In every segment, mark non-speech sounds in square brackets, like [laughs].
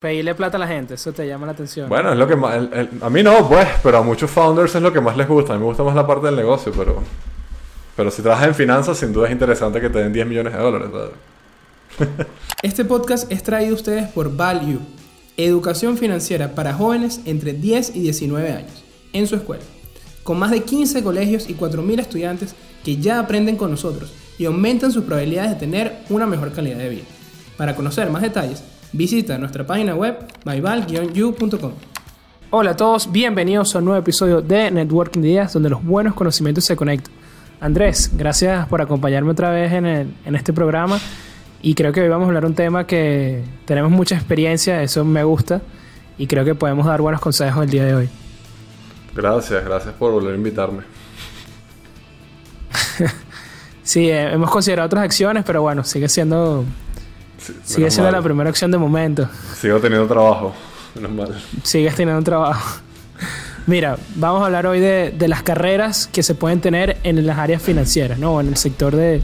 Pedirle plata a la gente, eso te llama la atención. Bueno, es lo que más... el- el- a mí no, pues, pero a muchos founders es lo que más les gusta. A mí me gusta más la parte del negocio, pero... Pero si trabajas en finanzas, sin duda es interesante que te den 10 millones de dólares. ¿sabes? [laughs] Este podcast es traído a ustedes por Value, educación financiera para jóvenes entre 10 y 19 años, en su escuela, con más de 15 colegios y 4.000 estudiantes que ya aprenden con nosotros y aumentan sus probabilidades de tener una mejor calidad de vida. Para conocer más detalles, visita nuestra página web myval-u.com. Hola a todos, bienvenidos a un nuevo episodio de Networking Días, donde los buenos conocimientos se conectan. Andrés, gracias por acompañarme otra vez en, el- en este programa. Y creo que hoy vamos a hablar un tema que tenemos mucha experiencia, eso me gusta. Y creo que podemos dar buenos consejos el día de hoy. Gracias, gracias por volver a invitarme. [laughs] Sí, eh, hemos considerado otras acciones, pero bueno, sigue siendo, Sí, sigue menos siendo mal. la primera opción de momento. Sigo teniendo trabajo. Menos mal. sigues teniendo trabajo. Mira, vamos a hablar hoy de, de las carreras que se pueden tener en las áreas financieras, ¿no? En el sector de,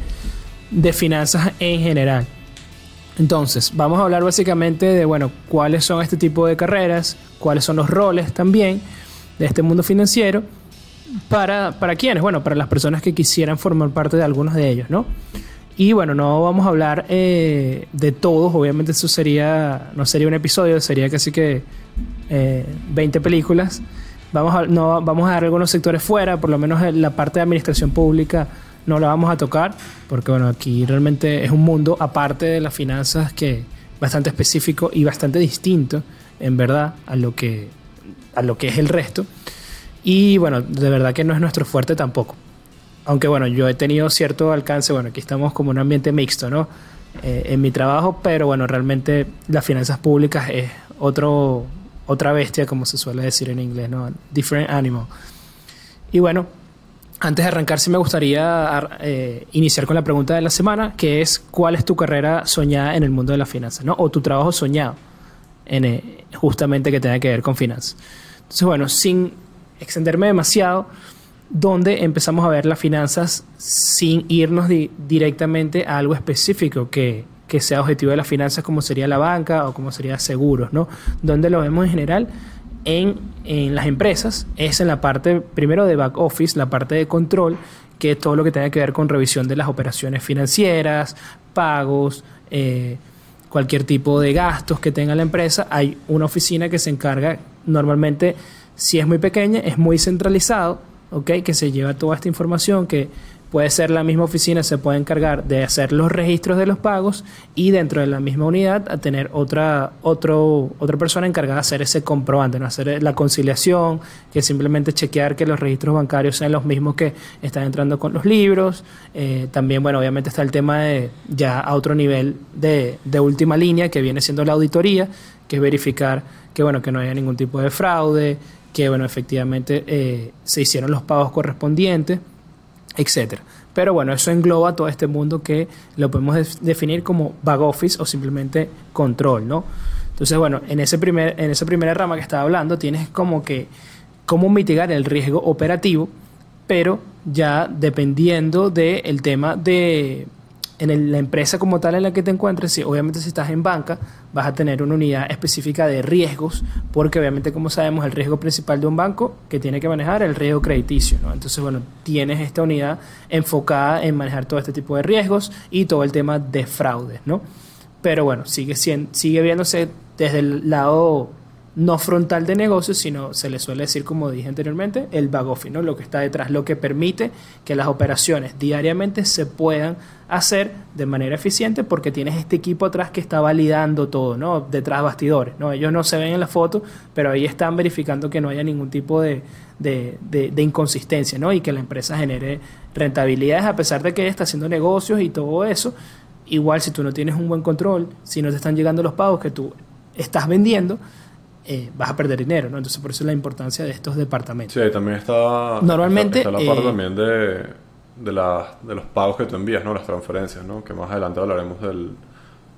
de finanzas en general. Entonces, vamos a hablar básicamente de, bueno, cuáles son este tipo de carreras, cuáles son los roles también de este mundo financiero. ¿Para, para quiénes? Bueno, para las personas que quisieran formar parte de algunos de ellos, ¿no? Y bueno, no vamos a hablar eh, de todos, obviamente eso sería, no sería un episodio, sería casi que eh, 20 películas. Vamos a, no, vamos a dar algunos sectores fuera, por lo menos en la parte de administración pública no la vamos a tocar, porque bueno, aquí realmente es un mundo aparte de las finanzas que bastante específico y bastante distinto, en verdad, a lo que, a lo que es el resto. Y bueno, de verdad que no es nuestro fuerte tampoco. Aunque bueno, yo he tenido cierto alcance, bueno, aquí estamos como un ambiente mixto, ¿no? Eh, en mi trabajo, pero bueno, realmente las finanzas públicas es otro, otra bestia, como se suele decir en inglés, ¿no? Different animal. Y bueno, antes de arrancar, sí me gustaría ar- eh, iniciar con la pregunta de la semana, que es ¿cuál es tu carrera soñada en el mundo de las finanzas, ¿no? O tu trabajo soñado, en, eh, justamente que tenga que ver con finanzas. Entonces, bueno, sin extenderme demasiado, donde empezamos a ver las finanzas sin irnos di- directamente a algo específico que, que sea objetivo de las finanzas, como sería la banca o como sería seguros, ¿no? Donde lo vemos en general en, en las empresas, es en la parte primero de back office, la parte de control, que es todo lo que tenga que ver con revisión de las operaciones financieras, pagos, eh, cualquier tipo de gastos que tenga la empresa, hay una oficina que se encarga normalmente, si es muy pequeña, es muy centralizado, ¿ok? Que se lleva toda esta información, que puede ser la misma oficina, se puede encargar de hacer los registros de los pagos y dentro de la misma unidad a tener otra, otro, otra persona encargada de hacer ese comprobante, ¿no? hacer la conciliación, que simplemente chequear que los registros bancarios sean los mismos que están entrando con los libros. Eh, también, bueno, obviamente está el tema de ya a otro nivel de, de última línea, que viene siendo la auditoría, que es verificar que, bueno, que no haya ningún tipo de fraude, que, bueno, efectivamente eh, se hicieron los pagos correspondientes etcétera. Pero bueno, eso engloba todo este mundo que lo podemos def- definir como back office o simplemente control, ¿no? Entonces, bueno, en, ese primer, en esa primera rama que estaba hablando, tienes como que cómo mitigar el riesgo operativo, pero ya dependiendo del tema de en la empresa como tal en la que te encuentres, si, obviamente si estás en banca, vas a tener una unidad específica de riesgos, porque obviamente como sabemos el riesgo principal de un banco que tiene que manejar el riesgo crediticio, ¿no? Entonces, bueno, tienes esta unidad enfocada en manejar todo este tipo de riesgos y todo el tema de fraudes, ¿no? Pero bueno, sigue, sigue viéndose desde el lado no frontal de negocios, sino se le suele decir, como dije anteriormente, el back office, ¿no? lo que está detrás, lo que permite que las operaciones diariamente se puedan hacer de manera eficiente porque tienes este equipo atrás que está validando todo, ¿no? detrás bastidores. ¿no? Ellos no se ven en la foto, pero ahí están verificando que no haya ningún tipo de, de, de- de inconsistencia ¿no? y que la empresa genere rentabilidades a pesar de que está haciendo negocios y todo eso. Igual si tú no tienes un buen control, si no te están llegando los pagos que tú estás vendiendo, eh, vas a perder dinero, ¿no? Entonces por eso la importancia de estos departamentos. Sí, también está. Normalmente, Está, está la parte eh, también de, de, la- de los pagos que tú envías, ¿no? Las transferencias, ¿no? Que más adelante hablaremos del,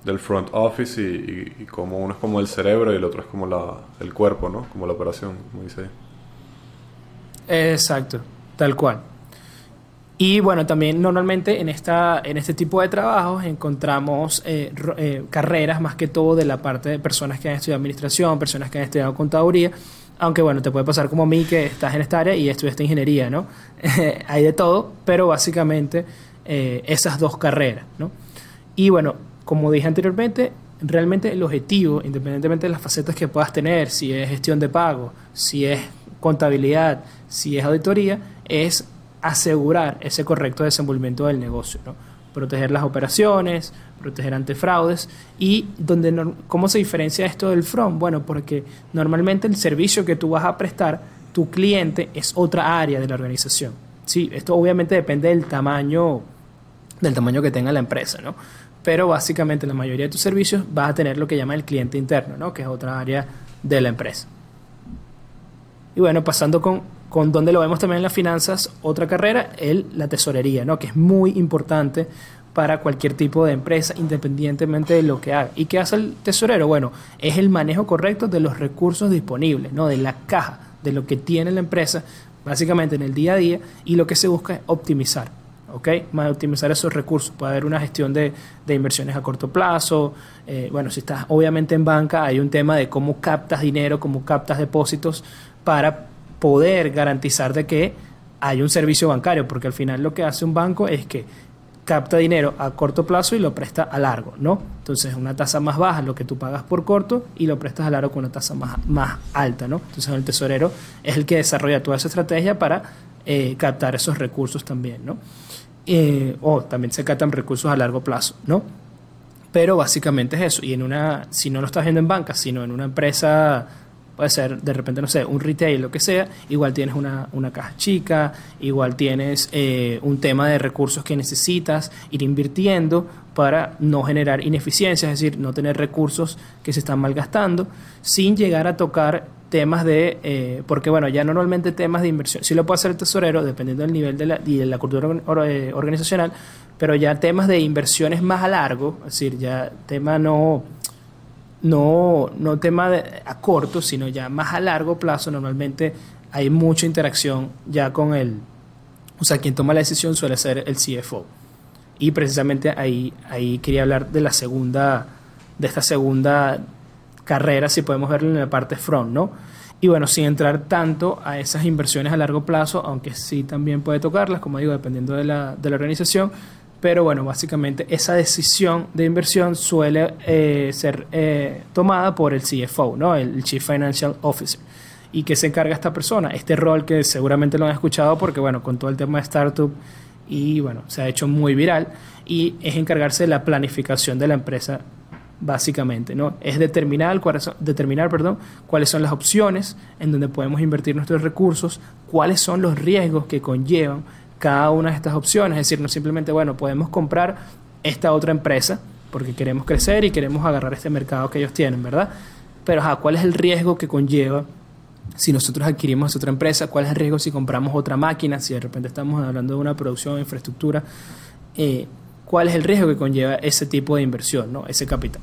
del front office y, y, y cómo uno es como el cerebro y el otro es como la, el cuerpo, ¿no? Como la operación, como dice ahí. Exacto, tal cual. Y bueno, también normalmente en, esta, en este tipo de trabajos encontramos eh, eh, carreras más que todo de la parte de personas que han estudiado administración, personas que han estudiado contaduría, aunque bueno, te puede pasar como a mí que estás en esta área y estudiaste ingeniería, ¿no? [laughs] Hay de todo, pero básicamente eh, esas dos carreras, ¿no? Y bueno, como dije anteriormente, realmente el objetivo, independientemente de las facetas que puedas tener, si es gestión de pago, si es contabilidad, si es auditoría, es asegurar ese correcto desenvolvimiento del negocio, ¿no? proteger las operaciones, proteger ante fraudes y donde cómo se diferencia esto del front, bueno, porque normalmente el servicio que tú vas a prestar, tu cliente es otra área de la organización. Sí, esto obviamente depende del tamaño del tamaño que tenga la empresa, ¿no? Pero básicamente la mayoría de tus servicios vas a tener lo que llama el cliente interno, ¿no? Que es otra área de la empresa. Y bueno, pasando con, con donde lo vemos también en las finanzas, otra carrera, el, la tesorería, ¿no? Que es muy importante para cualquier tipo de empresa, independientemente de lo que haga. ¿Y qué hace el tesorero? Bueno, es el manejo correcto de los recursos disponibles, ¿no? De la caja, de lo que tiene la empresa, básicamente en el día a día, y lo que se busca es optimizar. ¿ok? Más optimizar esos recursos. Puede haber una gestión de, de inversiones a corto plazo. eh, bueno, si estás obviamente en banca, hay un tema de cómo captas dinero, cómo captas depósitos para poder garantizar de que hay un servicio bancario, porque al final lo que hace un banco es que capta dinero a corto plazo y lo presta a largo, ¿no? Entonces una tasa más baja lo que tú pagas por corto y lo prestas a largo con una tasa más, más alta, ¿no? Entonces el tesorero es el que desarrolla toda esa estrategia para eh, captar esos recursos también, ¿no? Eh, o también se captan recursos a largo plazo, ¿no? Pero básicamente es eso. Y en una, si no lo estás viendo en banca, sino en una empresa, puede ser de repente, no sé, un retail, lo que sea, igual tienes una, una caja chica, igual tienes eh, un tema de recursos que necesitas ir invirtiendo para no generar ineficiencias, es decir, no tener recursos que se están malgastando, sin llegar a tocar temas de, eh, porque bueno, ya normalmente temas de inversión, sí lo puede hacer el tesorero, dependiendo del nivel de la, y de la cultura eh, organizacional, pero ya temas de inversiones más a largo, es decir, ya tema no, no, no tema de- a corto, sino ya más a largo plazo, normalmente hay mucha interacción ya con el, o sea, quien toma la decisión suele ser el CFO. Y precisamente ahí, ahí quería hablar de la segunda, de esta segunda carrera, si podemos verlo en la parte front, ¿no? Y bueno, sin entrar tanto a esas inversiones a largo plazo, aunque sí también puede tocarlas, como digo, dependiendo de la, de la organización, pero bueno, básicamente esa decisión de inversión suele eh, ser eh, tomada por el CFO, ¿no? El Chief Financial Officer. ¿Y qué se encarga esta persona? Este rol que seguramente lo han escuchado porque, bueno, con todo el tema de startup y, bueno, se ha hecho muy viral y es encargarse de la planificación de la empresa básicamente, ¿no? Es determinar, determinar perdón, cuáles son las opciones en donde podemos invertir nuestros recursos, cuáles son los riesgos que conllevan cada una de estas opciones. Es decir, no simplemente, bueno, podemos comprar esta otra empresa porque queremos crecer y queremos agarrar este mercado que ellos tienen, ¿verdad? Pero, ajá, ¿cuál es el riesgo que conlleva si nosotros adquirimos otra empresa? ¿Cuál es el riesgo si compramos otra máquina? Si de repente estamos hablando de una producción de infraestructura, eh, ¿cuál es el riesgo que conlleva ese tipo de inversión, ¿no? ese capital?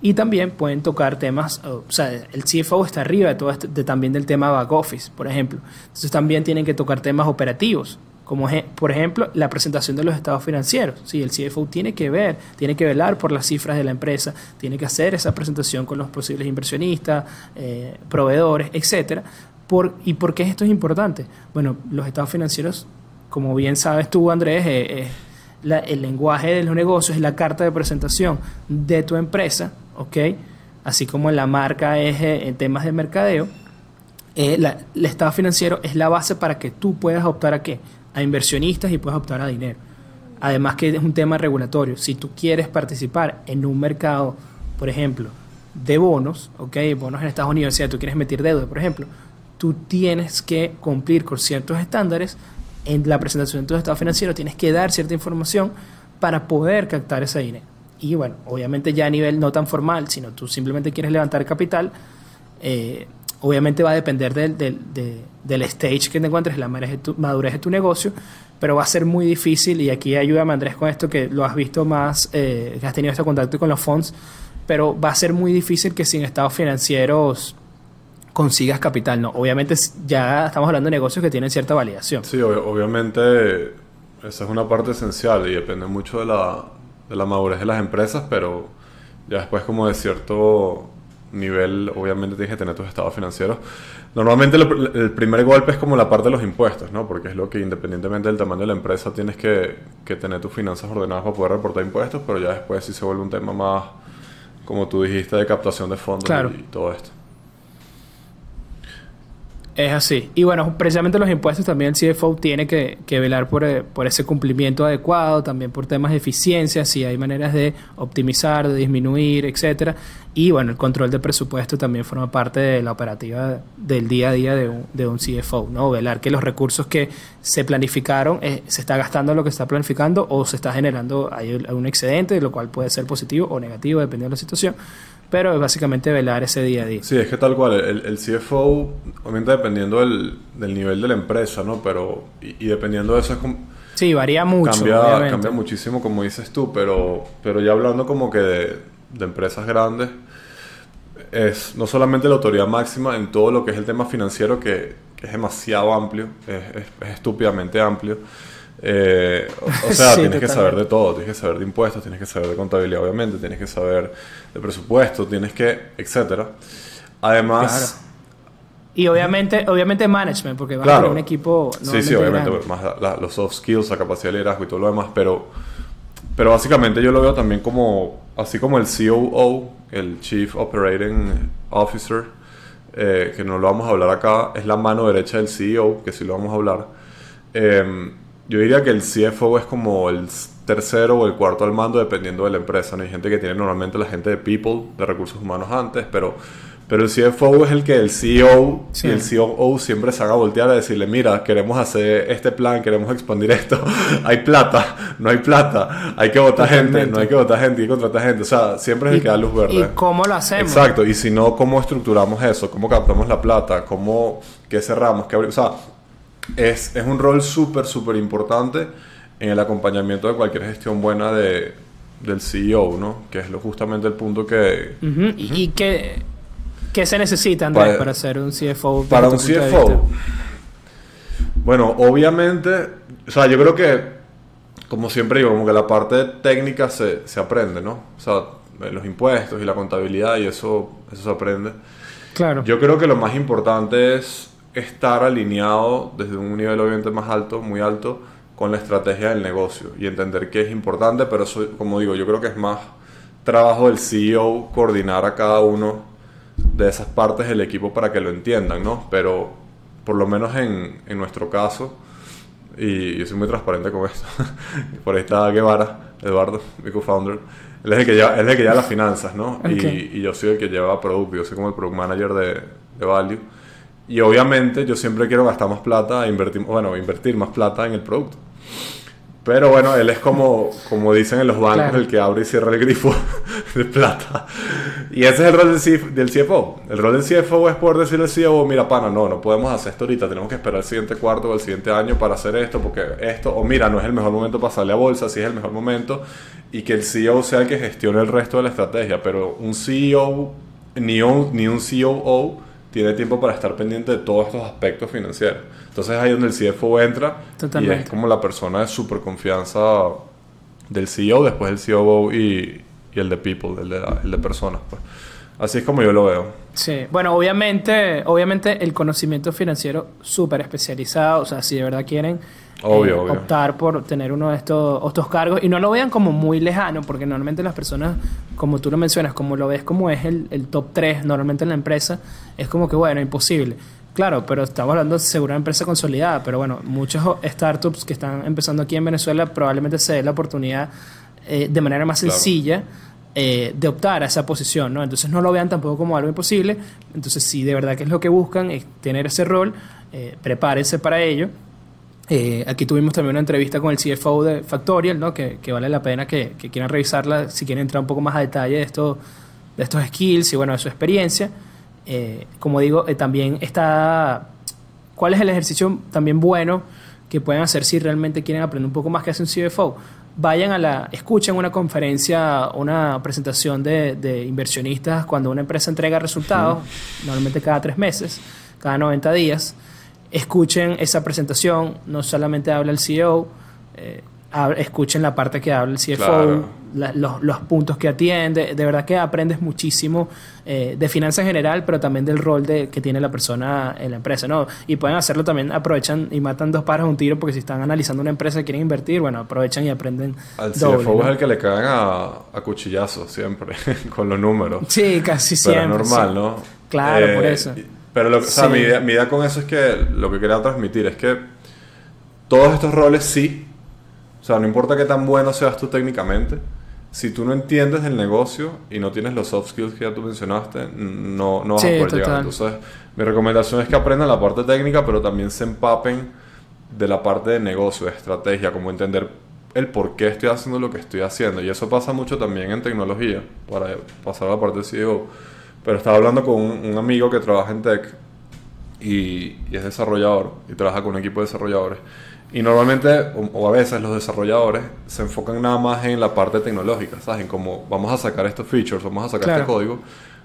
Y también pueden tocar temas, o sea, el CFO está arriba de todo este, de también del tema back office, por ejemplo. Entonces también tienen que tocar temas operativos, como por ejemplo la presentación de los estados financieros. Sí, el CFO tiene que ver, tiene que velar por las cifras de la empresa, tiene que hacer esa presentación con los posibles inversionistas, eh, proveedores, etcétera. Por, ¿Y por qué esto es importante? Bueno, los estados financieros, como bien sabes tú, Andrés, eh, eh, el lenguaje de los negocios es la carta de presentación de tu empresa, ¿ok? Así como la marca es en temas de mercadeo, el estado financiero es la base para que tú puedas optar a qué? A inversionistas y puedas optar a dinero. Además que es un tema regulatorio. Si tú quieres participar en un mercado, por ejemplo, de bonos, ¿ok? Bonos en Estados Unidos, si tú quieres meter deuda, por ejemplo, tú tienes que cumplir con ciertos estándares en la presentación de tu estado financiero, tienes que dar cierta información para poder captar ese dinero. Y bueno, obviamente ya a nivel no tan formal, sino tú simplemente quieres levantar capital, eh, obviamente va a depender del, del, de- del stage que te encuentres, la madurez de, tu, negocio, pero va a ser muy difícil, y aquí ayúdame Andrés con esto, que lo has visto más, eh, que has tenido este contacto con los fondos, pero va a ser muy difícil que sin estados financieros consigas capital, ¿no? Obviamente ya estamos hablando de negocios que tienen cierta validación. Sí, ob- obviamente esa es una parte esencial y depende mucho de la, de la madurez de las empresas, pero ya después como de cierto nivel, obviamente tienes que tener tus estados financieros. Normalmente el, el primer golpe es como la parte de los impuestos, ¿no? Porque es lo que independientemente del tamaño de la empresa tienes que, que tener tus finanzas ordenadas para poder reportar impuestos, pero ya después sí se vuelve un tema más, como tú dijiste, de captación de fondos Claro. y, y todo esto. Es así. Y bueno, precisamente los impuestos también el CFO tiene que, que velar por, eh, por ese cumplimiento adecuado, también por temas de eficiencia, si hay maneras de optimizar, de disminuir, etcétera. Y bueno, el control de presupuesto también forma parte de la operativa del día a día de un, de un CFO, ¿no? Velar que los recursos que se planificaron eh, se está gastando lo que está planificando o se está generando hay un excedente, lo cual puede ser positivo o negativo dependiendo de la situación. Pero es básicamente velar ese día a día. Sí, es que tal cual, el, el CFO, obviamente dependiendo del, del nivel de la empresa, ¿no? Pero, y, y dependiendo de eso es como... Sí, varía mucho. cambia, cambia muchísimo como dices tú, pero, pero ya hablando como que de, de empresas grandes, es no solamente la autoridad máxima en todo lo que es el tema financiero, que, que es demasiado amplio, es, es- es estúpidamente amplio. Eh, o, o [laughs] sea, Sí, tienes que saber de todo, tienes que saber de impuestos, tienes que saber de contabilidad, obviamente, tienes que saber de presupuesto, tienes que, etcétera. Además, Y obviamente, obviamente management, porque vas a Claro. tener un equipo Sí, sí, obviamente, más la- la- los soft skills, la capacidad de liderazgo y todo lo demás, pero, pero básicamente yo lo veo también como, así como el COO, el Chief Operating Officer, eh, que no lo vamos a hablar acá, es la mano derecha del CEO, que sí lo vamos a hablar. Eh, yo diría que el CFO es como el tercero o el cuarto al mando dependiendo de la empresa. ¿no? Hay gente que tiene normalmente la gente de people, de recursos humanos antes, pero, pero el CFO es el que el CEO Sí. y el COO siempre se haga voltear a decirle, mira, queremos hacer este plan, queremos expandir esto, [laughs] hay plata, no hay plata, hay que votar gente, no hay que votar gente, hay que contratar gente. O sea, siempre es el que da luz verde. ¿Y cómo lo hacemos? Exacto, y si no, ¿cómo estructuramos eso? ¿Cómo captamos la plata? ¿Cómo, qué cerramos? ¿Qué abri- o sea, es, es un rol súper, súper importante en el acompañamiento de cualquier gestión buena de, del CEO, ¿no? Que es lo, justamente el punto que... Ujú, ¿Y, y qué, qué se necesita, Andrés, Para- para, ser un CFO? Para un CFO, bueno, obviamente, o sea, yo creo que, como siempre digo, como que la parte técnica se, se aprende, ¿no? O sea, eh, los impuestos y la contabilidad y eso, eso se aprende. Claro. Yo creo que lo más importante es estar alineado desde un nivel obviamente más alto, muy alto, con la estrategia del negocio y entender que es importante, pero eso, como digo, yo creo que es más trabajo del CEO coordinar a cada uno de esas partes del equipo para que lo entiendan, ¿no? Pero por lo menos en, en nuestro caso, y yo soy muy transparente con esto, [laughs] por ahí está Guevara, Eduardo, mi co-founder, él es el que lleva, él es el que lleva las finanzas, ¿no? Ok. Y, y yo soy el que lleva producto, yo soy como el product manager de, de Value. Y obviamente yo siempre quiero gastar más plata, e invertir, bueno, invertir más plata en el producto. Pero bueno, él es como, como dicen en los bancos, Claro. el que abre y cierra el grifo [laughs] de plata. Y ese es el rol del, CF del CFO. El rol del CFO es poder decirle al CEO, mira, pana, no, no podemos hacer esto ahorita, tenemos que esperar el siguiente cuarto o el siguiente año para hacer esto, porque esto, o mira, no es el mejor momento para salir a bolsa, sí es el mejor momento, y que el CEO sea el que gestione el resto de la estrategia. Pero un CEO, ni un, ni un COO, tiene tiempo para estar pendiente de todos estos aspectos financieros. Entonces ahí es donde el CFO entra y Totalmente. es como la persona de super confianza del CEO, después el COO y, y el de people, el de, el de personas. pues. Así es como yo lo veo. Sí, bueno, obviamente, obviamente el conocimiento financiero súper especializado, o sea, si de verdad quieren Obvio, eh, obvio. optar por tener uno de estos, estos cargos y no lo vean como muy lejano, porque normalmente las personas, como tú lo mencionas, como lo ves como es el, el top 3 normalmente en la empresa, es como que, bueno, imposible. Claro, pero estamos hablando de segura empresa consolidada, pero bueno, muchos startups que están empezando aquí en Venezuela probablemente se den la oportunidad eh, de manera más Claro. sencilla eh, de optar a esa posición, ¿no? Entonces no lo vean tampoco como algo imposible. Entonces, si de verdad que es lo que buscan, es tener ese rol, eh, prepárense para ello. Eh, aquí tuvimos también una entrevista con el CFO de Factorial, ¿no? que, que vale la pena que, que quieran revisarla si quieren entrar un poco más a detalle de, esto, de estos skills y bueno, de su experiencia. Eh, como digo, eh, también está... ¿Cuál es el ejercicio también bueno que pueden hacer si realmente quieren aprender un poco más que hace un CFO? Vayan a la... Escuchen una conferencia, una presentación de, de inversionistas cuando una empresa entrega resultados, normalmente cada tres meses, cada 90 días escuchen esa presentación, no solamente habla el CEO, eh, escuchen la parte que habla el CFO, Claro. la- los, los puntos que atiende. De verdad que aprendes muchísimo eh, de finanzas en general, pero también del rol de, que tiene la persona en la empresa, ¿no? Y pueden hacerlo también, aprovechan y matan dos pájaros de un tiro porque si están analizando una empresa y quieren invertir, bueno, aprovechan y aprenden Al doble, CFO es el que le caen a, a cuchillazos siempre, [laughs] con los números. Sí, casi Pero siempre. es normal, sí. ¿no? Claro, por eso. y- Pero lo, o sea, Sí. mi, idea, mi idea con eso es que lo que quería transmitir es que todos estos roles sí, o sea, no importa qué tan bueno seas tú técnicamente, si tú no entiendes del negocio y no tienes los soft skills que ya tú mencionaste, no, no vas Sí, a poder total. llegar. Entonces, mi recomendación es que aprendan la parte técnica, pero también se empapen de la parte de negocio, de estrategia, como entender el por qué estoy haciendo lo que estoy haciendo. Y eso pasa mucho también en tecnología, para pasar a la parte de CEO. Pero estaba hablando con un, un amigo que trabaja en tech y, y es desarrollador y trabaja con un equipo de desarrolladores. Y normalmente, o, o a veces, los desarrolladores se enfocan nada más en la parte tecnológica, ¿sabes? En cómo vamos a sacar estos features, vamos a sacar Claro. este código,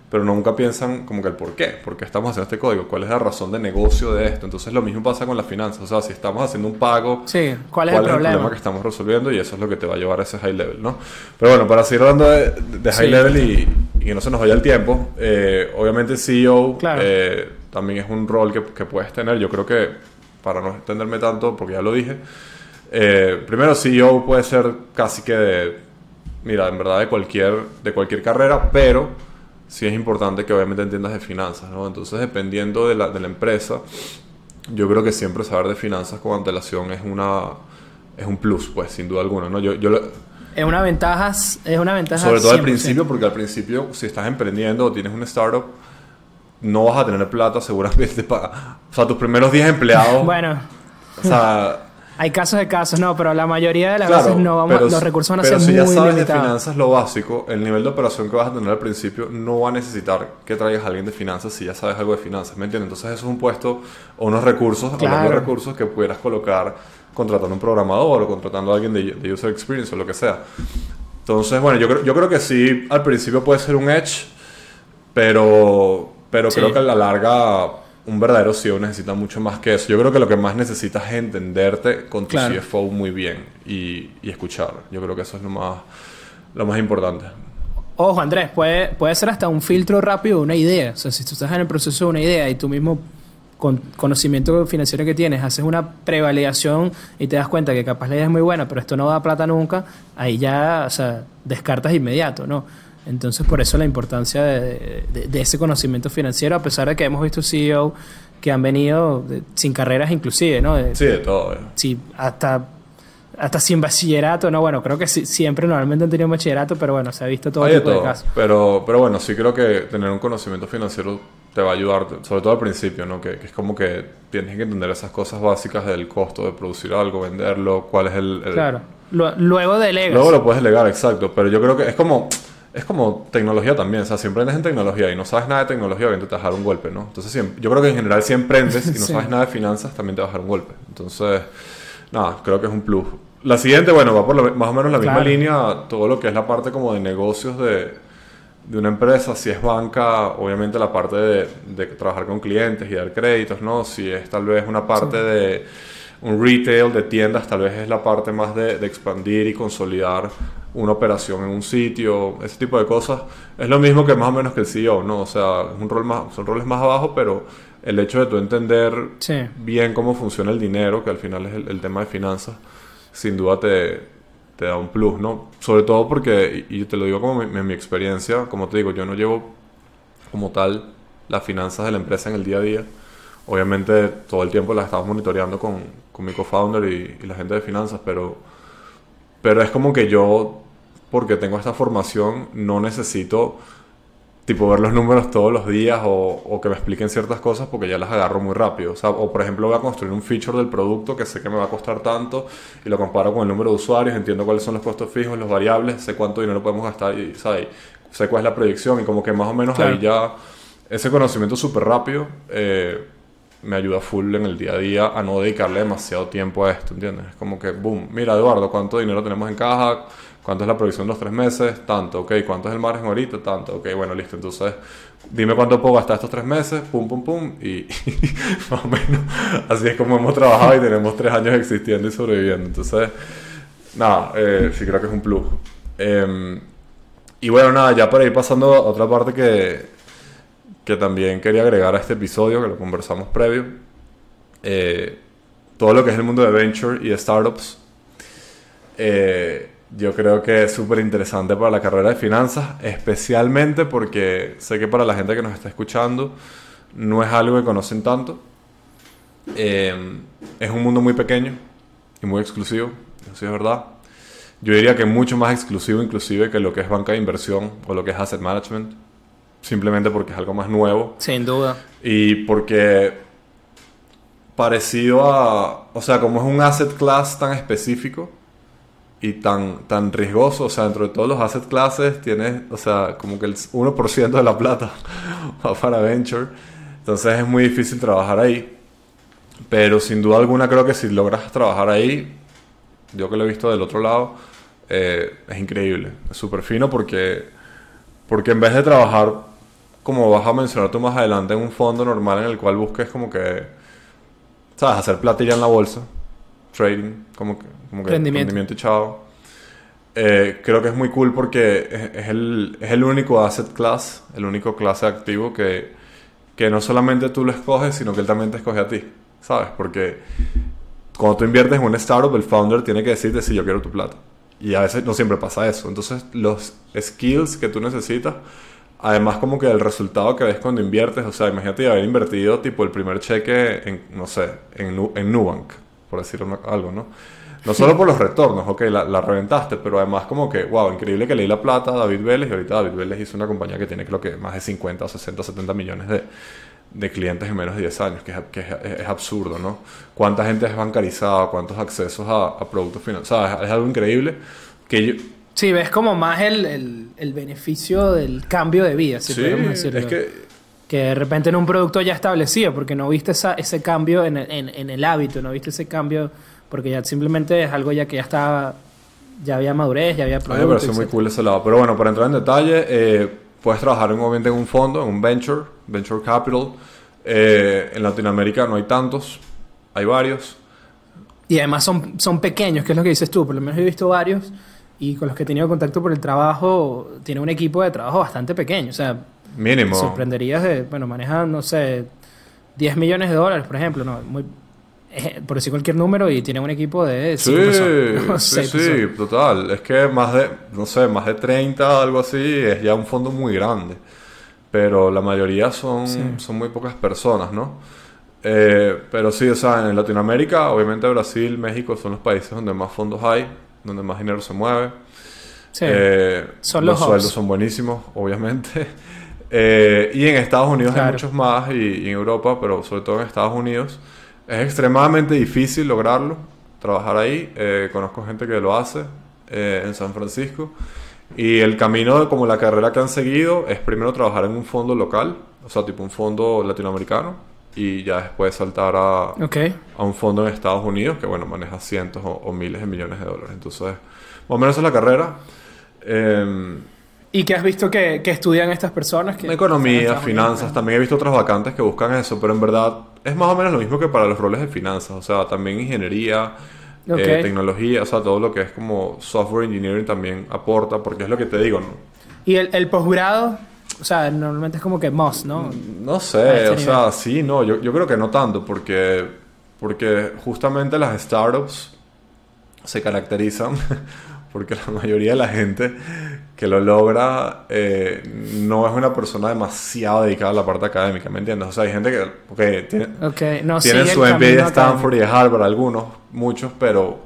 pero nunca piensan como que el por qué, por qué estamos haciendo este código, cuál es la razón de negocio de esto. Entonces, lo mismo pasa con las finanzas, o sea, si estamos haciendo un pago, Sí, ¿cuál es el problema? que estamos resolviendo? Y eso es lo que te va a llevar a ese high level, ¿no? Pero bueno, para seguir hablando de, de high Sí. level y que no se nos vaya el tiempo, eh, obviamente CEO Claro. eh, también es un rol que, que puedes tener. Yo creo que, para no extenderme tanto, porque ya lo dije, eh, primero CEO puede ser casi que de, mira, en verdad de cualquier, de cualquier carrera, pero sí es importante que obviamente entiendas de finanzas, ¿no? Entonces, dependiendo de la, de la empresa, yo creo que siempre saber de finanzas con antelación es una es un plus, pues, sin duda alguna, ¿no? Yo, yo Es una ventaja, es una ventaja sobre todo al 100%. principio, porque al principio, si estás emprendiendo o tienes una startup, no vas a tener plata seguramente para... O sea, tus primeros 10 empleados... [laughs] Bueno, o sea, [laughs] hay casos de casos, no, pero la mayoría de las Claro, veces no vamos, pero, los recursos van a pero ser si ya sabes de limitados. finanzas lo básico, el nivel de operación que vas a tener al principio no va a necesitar que traigas a alguien de finanzas si ya sabes algo de finanzas, ¿me entiendes? Entonces eso es un puesto o unos recursos, de Claro. recursos que pudieras colocar contratando un programador o contratando a alguien de, de user experience o lo que sea. Entonces, bueno, yo creo, yo creo que sí, al principio puede ser un edge, pero, pero Sí. creo que a la larga un verdadero CEO necesita mucho más que eso. Yo creo que lo que más necesitas es entenderte con tu Claro. CFO muy bien y, y escuchar. Yo creo que eso es lo más, lo más importante. Ojo, Andrés, puede, puede ser hasta un filtro rápido de una idea. O sea, si tú estás en el proceso de una idea y tú mismo, con conocimiento financiero que tienes, haces una prevalidación y te das cuenta que capaz la idea es muy buena, pero esto no da plata nunca, ahí ya, o sea, descartas inmediato, ¿no? Entonces, por eso la importancia de, de- de ese conocimiento financiero, a pesar de que hemos visto CEO que han venido de- sin carreras inclusive, ¿no? Sí, de todo. eh. sí, hasta, hasta sin bachillerato, no, bueno, creo que sí- siempre normalmente han tenido un bachillerato, pero bueno, se ha visto todo Hay de tipo de todo. casos. Pero, pero bueno, sí creo que tener un conocimiento financiero te va a ayudar, sobre todo al principio, ¿no? Que, que es como que tienes que entender esas cosas básicas del costo de producir algo, venderlo, cuál es el... el- Claro. Lu- luego delegas. Luego lo puedes delegar, exacto. Pero yo creo que es como... Es como tecnología también, o sea, si emprendes en tecnología y no sabes nada de tecnología, obviamente te vas a dar un golpe, ¿no? Entonces, si- yo creo que en general si emprendes y no [laughs] Sí. sabes nada de finanzas, también te vas a dar un golpe. Entonces, nada, creo que es un plus. La siguiente, bueno, va por la- más o menos la misma Claro. línea, todo lo que es la parte como de negocios de, de una empresa, si es banca, obviamente la parte de, de trabajar con clientes y dar créditos, ¿no? Si es tal vez una parte de un retail de tiendas, tal vez es la parte más de, de expandir y consolidar una operación en un sitio, ese tipo de cosas. Es lo mismo que más o menos que el CEO, ¿no? O sea, es un rol más, son roles más abajo, pero el hecho de tú entender Sí. bien cómo funciona el dinero, que al final es el, el tema de finanzas, sin duda te, te da un plus, ¿no? Sobre todo porque, y te lo digo como mi, en mi experiencia, como te digo, yo no llevo como tal las finanzas de la empresa en el día a día. Obviamente todo el tiempo las estamos monitoreando con, con mi co-founder y, y la gente de finanzas, pero, pero es como que yo, porque tengo esta formación, no necesito tipo ver los números todos los días o, o que me expliquen ciertas cosas porque ya las agarro muy rápido. O, sea, o por ejemplo voy a construir un feature del producto que sé que me va a costar tanto y lo comparo con el número de usuarios, entiendo cuáles son los costos fijos, los variables, sé cuánto dinero podemos gastar y ¿sabes? sé cuál es la proyección y como que más o menos Claro. ahí ya ese conocimiento súper rápido eh, me ayuda full en el día a día a no dedicarle demasiado tiempo a esto, ¿entiendes? Es como que, boom, mira Eduardo, ¿cuánto dinero tenemos en caja? ¿Cuánto es la provisión de los tres meses? Tanto, ok. ¿Cuánto es el margen ahorita? Tanto, ok. Bueno, listo. Entonces, dime cuánto puedo gastar estos tres meses, pum, pum, pum. [laughs] Y, más o menos así es como hemos trabajado y tenemos tres años existiendo y sobreviviendo. Entonces, nada, eh, sí creo que es un plus. Em, y bueno, nada, ya para ir pasando a otra parte que, que también quería agregar a este episodio, que lo conversamos previo. Eh, todo lo que es el mundo de venture y startups. Eh, yo creo que es súper interesante para la carrera de finanzas, especialmente porque sé que para la gente que nos está escuchando no es algo que conocen tanto. Eh, es un mundo muy pequeño y muy exclusivo, eso es verdad. Yo diría que mucho más exclusivo inclusive que lo que es banca de inversión o lo que es asset management, simplemente porque es algo más nuevo. Sin duda. Y porque parecido a, o sea, como es un asset class tan específico, y tan, tan riesgoso, o sea, dentro de todos los asset classes tienes, o sea, como que el 1% de la plata [laughs] va para venture, entonces es muy difícil trabajar ahí, pero sin duda alguna creo que si logras trabajar ahí, yo que lo he visto del otro lado, eh, es increíble, es súper fino porque, porque en vez de trabajar, como vas a mencionar tú más adelante, en un fondo normal en el cual busques como que, sabes, hacer platilla en la bolsa, trading, como que, como que rendimiento. y chao. Eh, creo que es muy cool porque es, el, es, el, único asset class, el único clase activo que, que no solamente tú lo escoges, sino que él también te escoge a ti, ¿sabes? Porque cuando tú inviertes en un startup, el founder tiene que decirte si yo quiero tu plata. Y a veces no siempre pasa eso. Entonces, los skills que tú necesitas, además como que el resultado que ves cuando inviertes, o sea, imagínate haber invertido tipo el primer cheque en, no sé, en, en Nubank por decirlo algo, ¿no? No solo por los [laughs] retornos, ok, la, la, reventaste, pero además como que, wow, increíble que leí la plata a David Vélez y ahorita David Vélez hizo una compañía que tiene creo que más de 50 o 60 o 70 millones de, de clientes en menos de 10 años, que, es, que es, absurdo, ¿no? ¿Cuánta gente es bancarizada? ¿Cuántos accesos a, productos financieros? Es, algo increíble que yo... Sí, ves como más el, el, el beneficio del cambio de vida, si sí, podemos decirlo. Es que que de repente en un producto ya establecido, porque no viste esa, ese cambio en el, en, el, hábito, no viste ese cambio, porque ya simplemente es algo ya que ya estaba, ya había madurez, ya había producto. A mí me parece muy cool ese lado. Pero bueno, para entrar en detalle, eh, puedes trabajar en, en un fondo, en un venture, venture capital. Eh, en Latinoamérica no hay tantos, hay varios. Y además son, son pequeños, que es lo que dices tú, por lo menos he visto varios y con los que he tenido contacto por el trabajo, tiene un equipo de trabajo bastante pequeño, o sea Mínimo. sorprenderías de, bueno, manejan, no sé, 10 millones de dólares, por ejemplo, no, muy, eh, por decir cualquier número y tienen un equipo de sí, [laughs] Sí, sí, total. Es que más de, no sé, más de 30, algo así, es ya un fondo muy grande. Pero la mayoría son, son muy pocas personas, ¿no? Eh, pero sí, o sea, en Latinoamérica, obviamente Brasil, México son los países donde más fondos hay, donde más dinero se mueve. Sí, eh, son los, los sueldos son buenísimos, obviamente. Eh, y en Estados Unidos hay muchos más y, en Europa, pero sobre todo en Estados Unidos. Es extremadamente difícil lograrlo, trabajar ahí. Eh, conozco gente que lo hace eh, en San Francisco. Y el camino, como la carrera que han seguido, es primero trabajar en un fondo local, o sea, tipo un fondo latinoamericano, y ya después saltar a, a un fondo en Estados Unidos que, bueno, maneja cientos o, miles de millones de dólares. Entonces, más o menos es la carrera. Em, ¿Y qué has visto que, estudian estas personas? Que Economía, finanzas, también he visto otras vacantes que buscan eso, pero en verdad es más o menos lo mismo que para los roles de finanzas, o sea, también ingeniería, eh, tecnología, o sea, todo lo que es como software engineering también aporta, porque es lo que te digo, ¿no? ¿Y el, posgrado? O sea, normalmente es como que más, ¿no? No sé, este o sea, sí, no, yo, yo creo que no tanto, porque, porque justamente las startups se caracterizan [laughs] porque la mayoría de la gente que lo logra eh, no es una persona demasiado dedicada a la parte académica, ¿me entiendes? O sea, hay gente que okay, tiene, okay. No, tiene su MBA de Stanford y de Harvard, algunos, muchos, pero,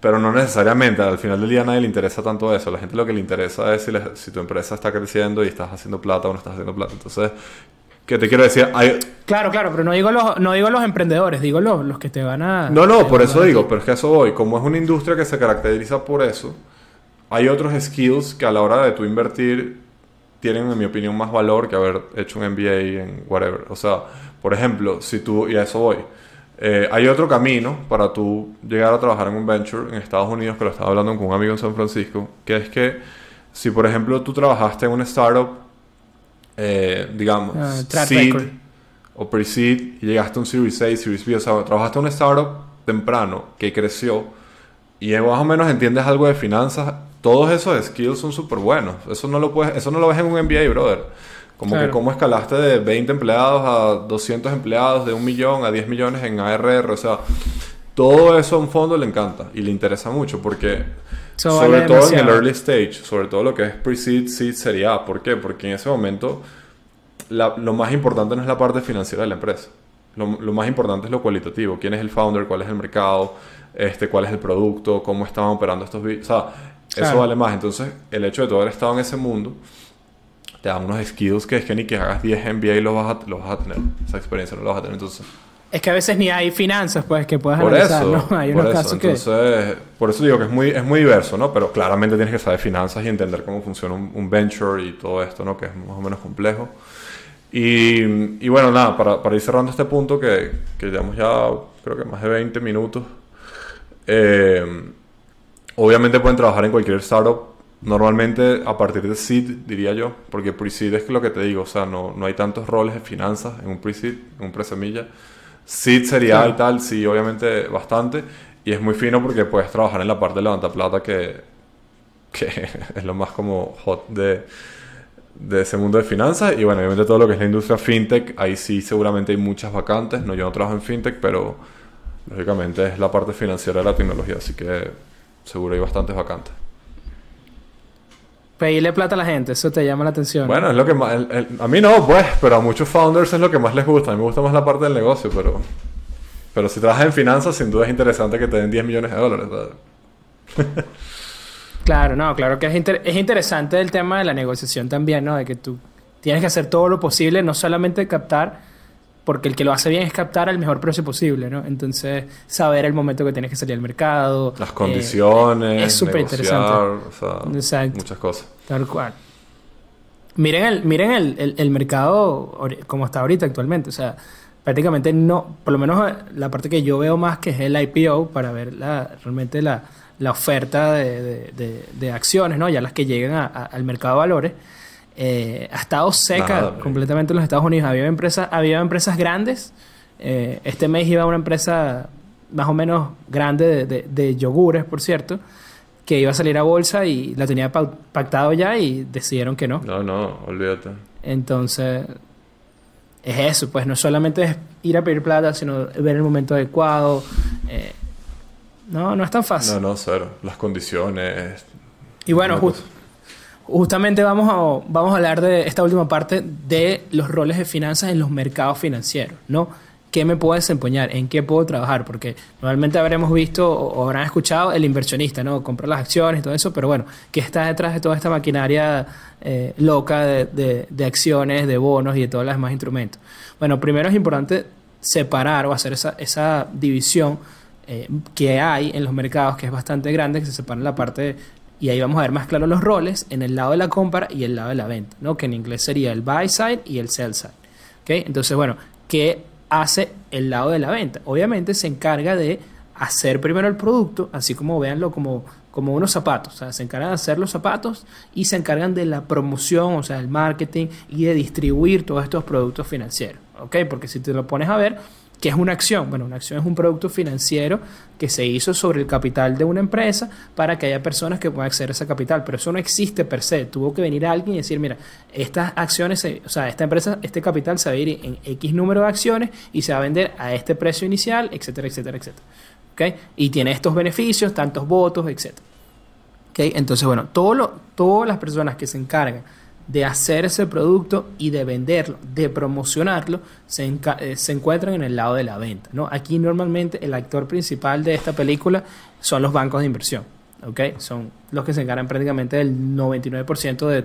pero no necesariamente. Al final del día a nadie le interesa tanto eso. A la gente lo que le interesa es si, si tu empresa está creciendo y estás haciendo plata o no estás haciendo plata. Entonces, ¿Qué te quiero decir? Claro, claro, pero no digo los, no digo los emprendedores, digo los, los que te van a... No, no, por eso digo, pero es que eso voy. Como es una industria que se caracteriza por eso, hay otros skills que a la hora de tú invertir tienen, en mi opinión, más valor que haber hecho un MBA en whatever. O sea, por ejemplo, si tú, y a eso voy, eh, hay otro camino para tú llegar a trabajar en un venture en Estados Unidos, que lo estaba hablando con un amigo en San Francisco, que es que si, por ejemplo, tú trabajaste en una startup, eh, digamos, Ah, seed o pre-seed, y llegaste a un Series A, Series B, o sea, trabajaste en una startup temprano que creció y más o menos entiendes algo de finanzas, todos esos skills son súper buenos. Eso no lo puedes, eso no lo ves en un MBA, brother. Como Claro. que cómo escalaste de 20 empleados a 200 empleados, de un millón a 10 millones en ARR, o sea, todo eso a un fondo le encanta y le interesa mucho porque sobre todo en el demasiado. early stage, sobre todo lo que es pre-seed, seed, serie A. ¿Por qué? Porque en ese momento la- lo más importante no es la parte financiera de la empresa. Lo, lo más importante es lo cualitativo. ¿Quién es el founder? ¿Cuál es el mercado? Este, ¿Cuál es el producto? ¿Cómo están operando estos? O sea, eso Claro. vale más. Entonces, el hecho de tú haber estado en ese mundo te da unos skills que es que ni que hagas 10 MBA los vas a, los vas a tener. Esa experiencia no la vas a tener. Entonces, Es que a veces ni hay finanzas, pues, que puedas por analizar, eso, ¿no? [laughs] Hay por unos eso. casos que... Entonces, por eso digo que es muy, es muy diverso, ¿no? Pero claramente tienes que saber finanzas y entender cómo funciona un, un venture y todo esto, ¿no? Que es más o menos complejo. Y, y bueno, nada, para, para ir cerrando este punto, que, que llevamos ya creo que más de 20 minutos. eh, obviamente pueden trabajar en cualquier startup. Normalmente a partir de seed, diría yo, porque pre-seed es lo que te digo, o sea, no, no hay tantos roles de finanzas en un pre-seed, en un pre-semilla. Seed sería y tal, sí, obviamente bastante. Y es muy fino porque puedes trabajar en la parte de levanta plata que, que [laughs] es lo más como hot de, de ese mundo de finanzas. Y bueno, obviamente todo lo que es la industria fintech, ahí sí seguramente hay muchas vacantes. No, yo no trabajo en fintech, pero lógicamente es la parte financiera de la tecnología, así que seguro hay bastantes vacantes. Pedirle plata a la gente, eso te llama la atención. Bueno, es lo que más... el- el- a mí no, pues, pero a muchos founders es lo que más les gusta. A mí me gusta más la parte del negocio, pero... Pero si trabajas en finanzas, sin duda es interesante que te den 10 millones de dólares. [laughs] Claro, no, claro que es, inter- es interesante el tema de la negociación también, ¿no? De que tú tienes que hacer todo lo posible, no solamente captar, porque el que lo hace bien es captar al mejor precio posible, ¿no? Entonces, saber el momento que tienes que salir al mercado. Las eh, condiciones, es súper interesante. o sea, muchas cosas. Tal cual. Miren el, miren el, el- el mercado como está ahorita actualmente. O sea, prácticamente no, por lo menos eh, la parte que yo veo más que es el IPO para ver la, realmente la, la oferta de, de- de- de acciones, ¿no? Ya las que llegan a- a- al mercado de valores. Eh, ha estado seca Nada, completamente en los Estados Unidos. Había empresas, había empresas grandes. Eh, este mes iba una empresa más o menos grande de, de- de yogures, por cierto, que iba a salir a bolsa y la tenía pactado ya y decidieron que no. No, no, olvídate. Entonces, es eso, pues no solamente es ir a pedir plata, sino ver el momento adecuado. Eh, no, no es tan fácil. No, no, cero. Las condiciones. y bueno, una ju- cosa. Justamente vamos a, vamos a hablar de esta última parte de los roles de finanzas en los mercados financieros, ¿no? ¿Qué me puedo desempeñar? ¿En qué puedo trabajar? Porque normalmente habremos visto o, habrán escuchado el inversionista, ¿no? Comprar las acciones y todo eso, pero bueno, ¿qué está detrás de toda esta maquinaria eh, loca de, de- acciones, de bonos y de todos los demás instrumentos? Bueno, primero es importante separar o hacer esa, esa división eh, que hay en los mercados, que es bastante grande, que se separa en la parte y ahí vamos a ver más claro los roles en el lado de la compra y el lado de la venta, ¿no? que en inglés sería el buy side y el sell side. ¿ok? Entonces, bueno, ¿qué hace el lado de la venta? Obviamente se encarga de hacer primero el producto, así como véanlo como, como unos zapatos. O sea, se encargan de hacer los zapatos y se encargan de la promoción, o sea, el marketing y de distribuir todos estos productos financieros. ¿ok? Porque si te lo pones a ver, ¿Qué es una acción? Bueno, una acción es un producto financiero que se hizo sobre el capital de una empresa para que haya personas que puedan acceder a ese capital, pero eso no existe per se. Tuvo que venir alguien y decir, mira, estas acciones, o sea, esta empresa, este capital se va a ir en X número de acciones y se va a vender a este precio inicial, etcétera, etcétera, etcétera. ¿Ok? Y tiene estos beneficios, tantos votos, etcétera. ¿Ok? Entonces, bueno, todo lo- todas las personas que se encargan de hacer ese producto y de venderlo, de promocionarlo, se, eh, se encuentran en el lado de la venta. ¿no? Aquí normalmente el actor principal de esta película son los bancos de inversión. ¿ok? Son los que se encargan prácticamente del 99% de,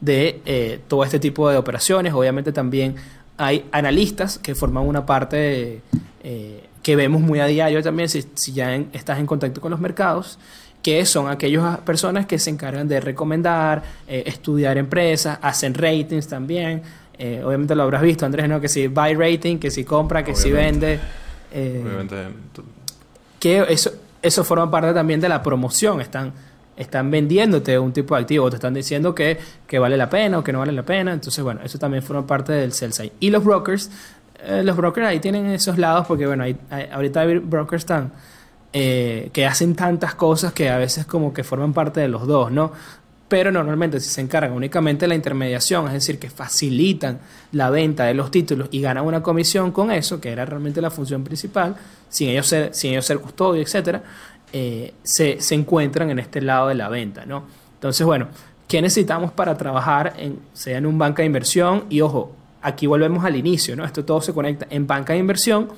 de eh, todo este tipo de operaciones. Obviamente también hay analistas que forman una parte eh, que vemos muy a diario también si, si ya estás en contacto con los mercados que son aquellas personas que se encargan de recomendar, eh, estudiar empresas, hacen ratings también. Eh, obviamente lo habrás visto, Andrés, ¿no? Que si buy rating, que si compra, que si vende. Eh, Obviamente. que eso, eso forma parte también de la promoción. Están, están vendiéndote un tipo de activo, te están diciendo que, que vale la pena o que no vale la pena. Entonces, bueno, eso también forma parte del sell side. Y los brokers, eh, los brokers ahí tienen esos lados porque, bueno, hay, hay- ahorita hay brokers tan, eh, que hacen tantas cosas que a veces como que forman parte de los dos, ¿no? Pero normalmente si se encargan únicamente de la intermediación, es decir, que facilitan la venta de los títulos y ganan una comisión con eso, que era realmente la función principal, sin ellos ser, sin ellos ser custodio, etcétera, eh, se, se encuentran en este lado de la venta, ¿no? Entonces, bueno, ¿qué necesitamos para trabajar en, sea en un banca de inversión? Y ojo, aquí volvemos al inicio, ¿no? Esto todo se conecta en banca de inversión.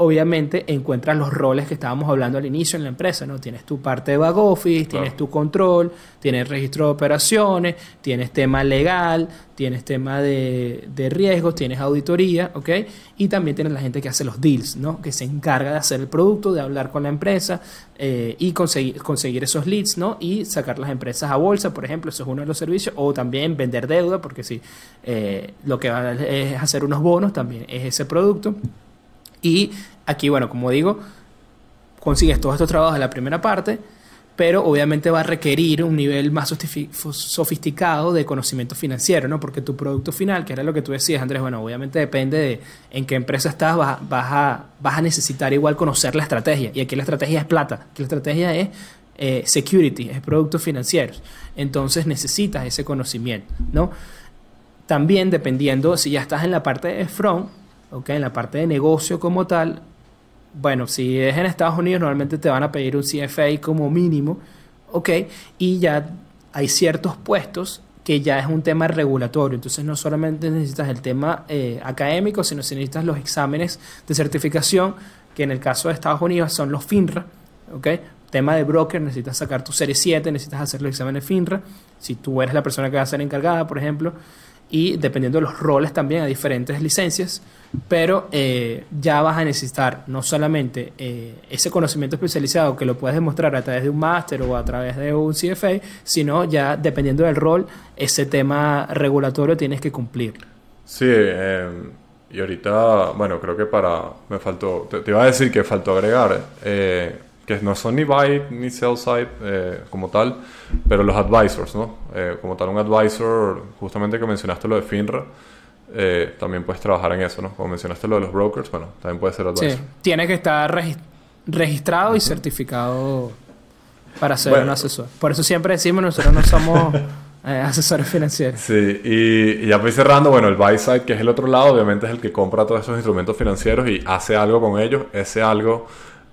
Obviamente encuentras los roles que estábamos hablando al inicio en la empresa, ¿no? Tienes tu parte de back office, tienes tu control, tienes registro de operaciones, tienes tema legal, tienes tema de, de riesgos, tienes auditoría, ¿ok? Y también tienes la gente que hace los deals, ¿no? Que se encarga de hacer el producto, de hablar con la empresa eh, y conseguir, conseguir esos leads, ¿no? Y sacar las empresas a bolsa, por ejemplo, eso es uno de los servicios, o también vender deuda, porque si eh, lo que va es hacer unos bonos, también es ese producto. Y aquí, bueno, como digo, consigues todos estos trabajos en la primera parte, pero obviamente va a requerir un nivel más sofisticado de conocimiento financiero, ¿no? Porque tu producto final, que era lo que tú decías, Andrés, bueno, obviamente depende de en qué empresa estás, vas, vas a, vas a necesitar igual conocer la estrategia. Y aquí la estrategia es plata, aquí la estrategia es eh, security, es productos financieros. Entonces necesitas ese conocimiento, ¿no? También dependiendo si ya estás en la parte de front, ¿ok? En la parte de negocio como tal, bueno, si es en Estados Unidos, normalmente te van a pedir un CFA como mínimo, ¿ok? Y ya hay ciertos puestos que ya es un tema regulatorio. Entonces, no solamente necesitas el tema eh, académico, sino que necesitas los exámenes de certificación, que en el caso de Estados Unidos son los FINRA, ¿ok? Tema de broker, necesitas sacar tu serie 7, necesitas hacer los exámenes FINRA. Si tú eres la persona que va a ser encargada, por ejemplo, y dependiendo de los roles también a diferentes licencias, pero eh, ya vas a necesitar no solamente eh, ese conocimiento especializado que lo puedes demostrar a través de un máster o a través de un CFA, sino ya dependiendo del rol, ese tema regulatorio tienes que cumplir. Sí, eh, y ahorita, bueno, creo que para. Me faltó. Te, te iba a decir que faltó agregar. Que no son ni buy ni sell side eh, como tal, pero los advisors, ¿no? Eh, como tal, un advisor, justamente que mencionaste lo de FINRA, eh, también puedes trabajar en eso, ¿no? Como mencionaste lo de los brokers, bueno, también puede ser advisor. Sí, tiene que estar regis- registrado y certificado para ser Bueno. un asesor. Por eso siempre decimos, nosotros no somos [laughs] eh, asesores financieros. Sí, y, y ya voy cerrando, bueno, el buy side, que es el otro lado, obviamente es el que compra todos esos instrumentos financieros y hace algo con ellos. Ese algo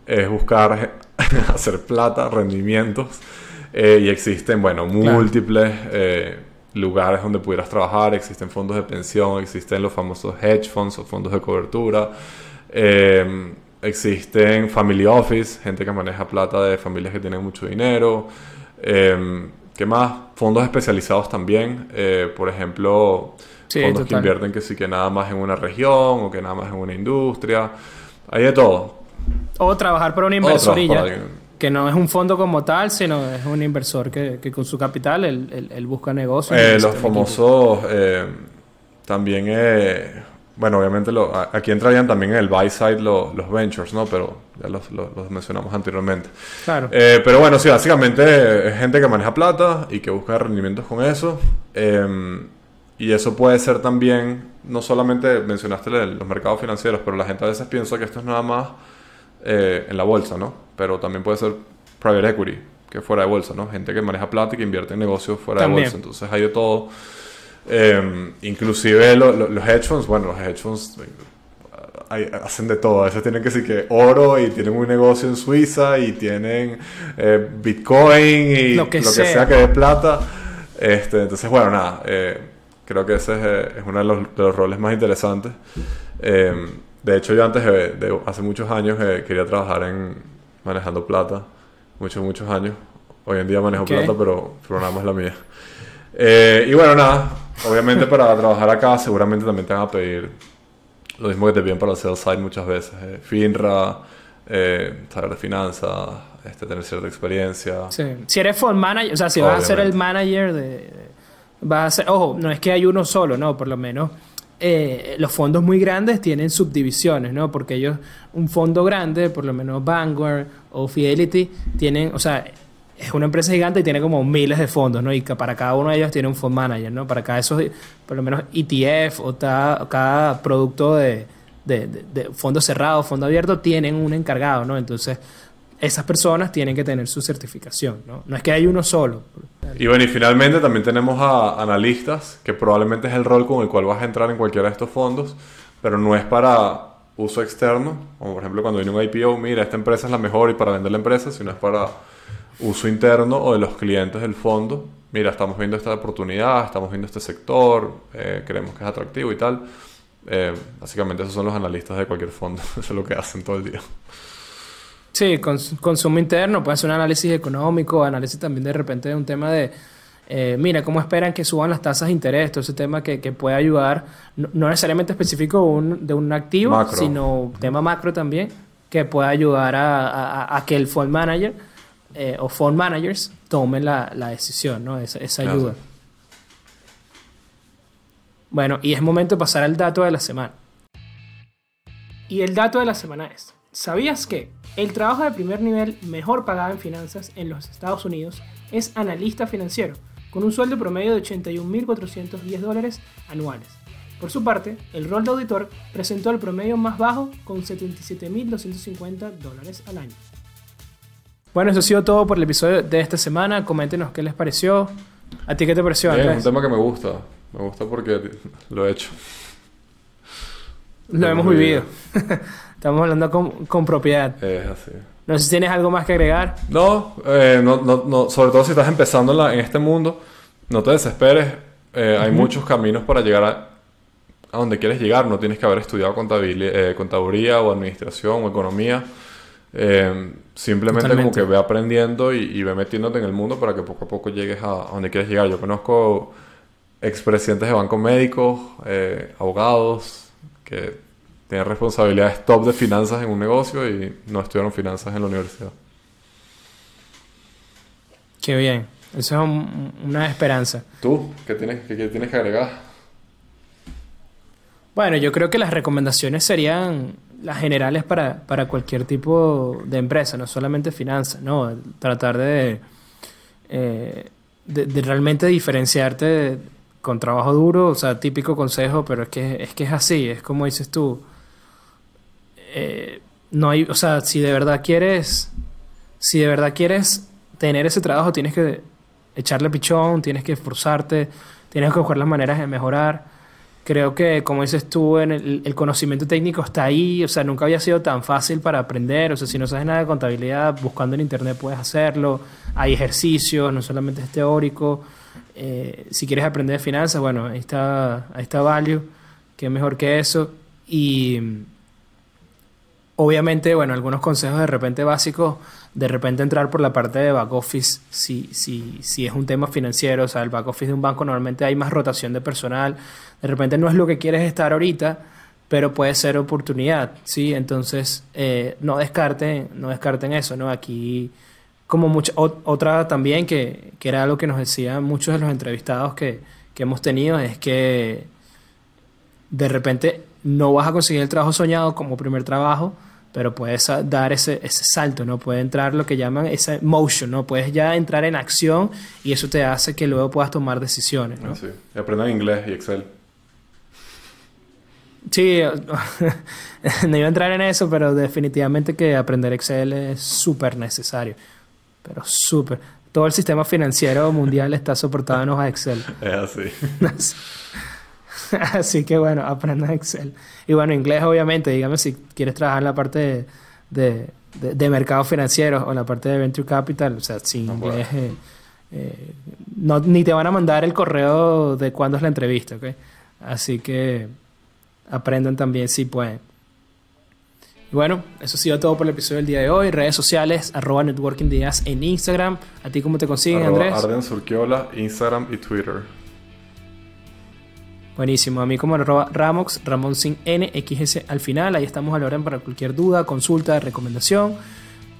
es buscar [laughs] hacer plata, rendimientos, eh, y existen, bueno, múltiples eh, lugares donde pudieras trabajar, existen fondos de pensión, existen los famosos hedge funds o fondos de cobertura, eh, existen family office, gente que maneja plata de familias que tienen mucho dinero, eh, ¿qué más? Fondos especializados también, eh, por ejemplo, Sí, fondos que invierten que sí que nada más en una región o que nada más en una industria, hay de todo. O trabajar para una inversorilla, para que no es un fondo como tal, sino es un inversor que, que con su capital él, él- él busca negocios. Eh, los famosos, eh, también, eh, bueno, obviamente lo- aquí entrarían también en el buy side lo- los ventures, ¿no? Pero ya los, los- los mencionamos anteriormente. Claro. Eh, pero bueno, sí, básicamente es gente que maneja plata y que busca rendimientos con eso. Eh, y eso puede ser también, no solamente mencionaste los mercados financieros, pero la gente a veces piensa que esto es nada más eh, en la bolsa, ¿no? Pero también puede ser private equity, que es fuera de bolsa, ¿no? Gente que maneja plata y que invierte en negocios fuera También. de bolsa. Entonces hay de todo. Eh, inclusive lo- lo- los hedge funds, bueno, los hedge funds hay- hacen de todo. A veces tienen que decir que oro y tienen un negocio en Suiza y tienen eh, Bitcoin y Lo que sea. sea que dé plata. Este, entonces, bueno, nada. eh, creo que ese es, eh, es uno de los, de los roles más interesantes. De hecho, yo antes, de, de- hace muchos años, eh, quería trabajar en manejando plata. Muchos, muchos años. Hoy en día manejo plata, pero, más la mía. Eh, y bueno, nada. Obviamente para trabajar acá seguramente también te van a pedir lo mismo que te piden para sales side muchas veces. eh, FINRA, eh, saber de finanzas, este, tener cierta experiencia. Sí. Si eres fund manager, o sea, si vas a ser el manager de... Vas a ser, ojo, no es que hay uno solo, ¿no? Por lo menos eh, los fondos muy grandes tienen subdivisiones, ¿no? Porque ellos, un fondo grande, por lo menos Vanguard o Fidelity, tienen, o sea, es una empresa gigante y tiene como miles de fondos, ¿no? Y para cada uno de ellos tiene un fund manager, ¿no? Para cada esos, por lo menos ETF o cada producto de, de, de- de fondo cerrado, fondo abierto, tienen un encargado, ¿no? Entonces, esas personas tienen que tener su certificación, ¿no? No es que hay uno solo. Y bueno, y finalmente también tenemos a analistas, que probablemente es el rol con el cual vas a entrar en cualquiera de estos fondos, pero no es para uso externo, como por ejemplo cuando viene un IPO, mira, esta empresa es la mejor y para vender la empresa, sino es para uso interno o de los clientes del fondo. Mira, estamos viendo esta oportunidad, estamos viendo este sector, eh, creemos que es atractivo y tal. Eh, básicamente esos son los analistas de cualquier fondo, [laughs] eso es lo que hacen todo el día. Sí, cons- consumo interno, puede ser un análisis económico, análisis también de repente de un tema de, eh, mira, cómo esperan que suban las tasas de interés, todo ese tema que, que puede ayudar, no, no necesariamente específico un- de un activo, Macro. sino tema macro también, que puede ayudar a, a- a que el fund manager eh, o fund managers tomen la, la decisión, ¿no? Esa, esa Claro. ayuda. Bueno, y es momento de pasar al dato de la semana. Y el dato de la semana es, ¿sabías que el trabajo de primer nivel mejor pagado en finanzas en los Estados Unidos es analista financiero, con un sueldo promedio de 81.410 dólares anuales? Por su parte, el rol de auditor presentó el promedio más bajo con 77.250 dólares al año. Bueno, eso ha sido todo por el episodio de esta semana. Coméntenos qué les pareció. ¿A ti qué te pareció, es un tema que me gusta, me gusta porque lo he hecho. Lo hemos hemos vivido. [laughs] Estamos hablando con, con propiedad. Es así. No sé si tienes algo más que agregar. No, eh, no, no, no, sobre todo si estás empezando en, la- en este mundo, no te desesperes. Eh, Hay muchos caminos para llegar a, a donde quieres llegar. No tienes que haber estudiado eh, contaduría o administración o economía. Eh, simplemente Totalmente. como que ve aprendiendo y, y ve metiéndote en el mundo para que poco a poco llegues a, a donde quieres llegar. Yo conozco expresidentes de bancos médicos, eh, abogados, que tienen responsabilidades top de finanzas en un negocio y no estudiaron finanzas en la universidad. Qué bien. Eso es un- una esperanza. ¿Tú? ¿Qué tienes, qué, qué tienes que agregar? Bueno, yo creo que las recomendaciones serían las generales para, para cualquier tipo de empresa, no solamente finanzas, ¿no? Tratar de, eh, de, de realmente diferenciarte de- con trabajo duro, o sea, típico consejo, pero es que, es que es así, es como dices tú. Eh, no hay, o sea, si de verdad quieres, si de verdad quieres tener ese trabajo, tienes que echarle pichón, tienes que esforzarte, tienes que buscar las maneras de mejorar. Creo que, como dices tú, en el, el conocimiento técnico está ahí, o sea, nunca había sido tan fácil para aprender, o sea, si no sabes nada de contabilidad, buscando en internet puedes hacerlo, hay ejercicios, no solamente es teórico, Eh, si quieres aprender de finanzas, bueno, ahí está, ahí está Value, que es mejor que eso, y mm, obviamente, bueno, algunos consejos de repente básicos, de repente entrar por la parte de back office, si, si, si es un tema financiero, o sea, el back office de un banco normalmente hay más rotación de personal, de repente no es lo que quieres estar ahorita, pero puede ser oportunidad, ¿sí? Entonces, eh, no descarten, no descarten eso, ¿no? Aquí, como mucha, ot- otra también que, que era algo que nos decían muchos de los entrevistados que, que hemos tenido, es que de repente no vas a conseguir el trabajo soñado como primer trabajo, pero puedes dar ese, ese salto, ¿no? Puede entrar lo que llaman esa motion, ¿no? Puedes ya entrar en acción y eso te hace que luego puedas tomar decisiones, ¿no? Sí. Y aprendan inglés y Excel. Sí, [laughs] no iba a entrar en eso, pero definitivamente que aprender Excel es súper necesario. Pero súper. Todo el sistema financiero mundial está soportado en hojas Excel. Es así. [laughs] Así que bueno, aprendan Excel. Y bueno, inglés obviamente, dígame si quieres trabajar en la parte de, de, de- de mercados financieros o en la parte de Venture Capital, o sea, sin No inglés, eh, eh, no, ni te van a mandar el correo de cuándo es la entrevista, ¿ok? Así que aprendan también si pueden. Bueno, eso ha sido todo por el episodio del día de hoy. Redes sociales, arroba en Instagram. ¿A ti cómo te consiguen, Arroba Andrés? Arden Surquiola, Instagram y Twitter. Buenísimo, a mí como arroba Ramox, Ramón sin NXS al final, ahí estamos a la orden para cualquier duda, consulta, recomendación.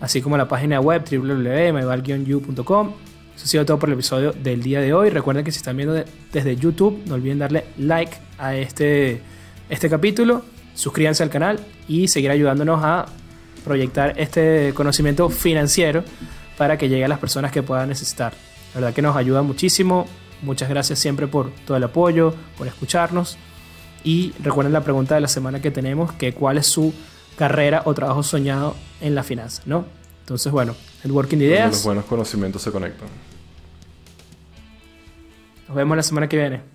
así como la página web www.myval-u.com. Eso ha sido todo por el episodio del día de hoy. Recuerden que si están viendo desde YouTube, no olviden darle like a este, este capítulo, suscríbanse al canal y seguir ayudándonos a proyectar este conocimiento financiero para que llegue a las personas que puedan necesitar. La verdad que nos ayuda muchísimo. Muchas gracias siempre por todo el apoyo, por escucharnos. Y recuerden la pregunta de la semana que tenemos, que cuál es su carrera o trabajo soñado en la finanza, ¿no? Entonces, bueno, el Working de Ideas. Los buenos conocimientos se conectan. Nos vemos la semana que viene.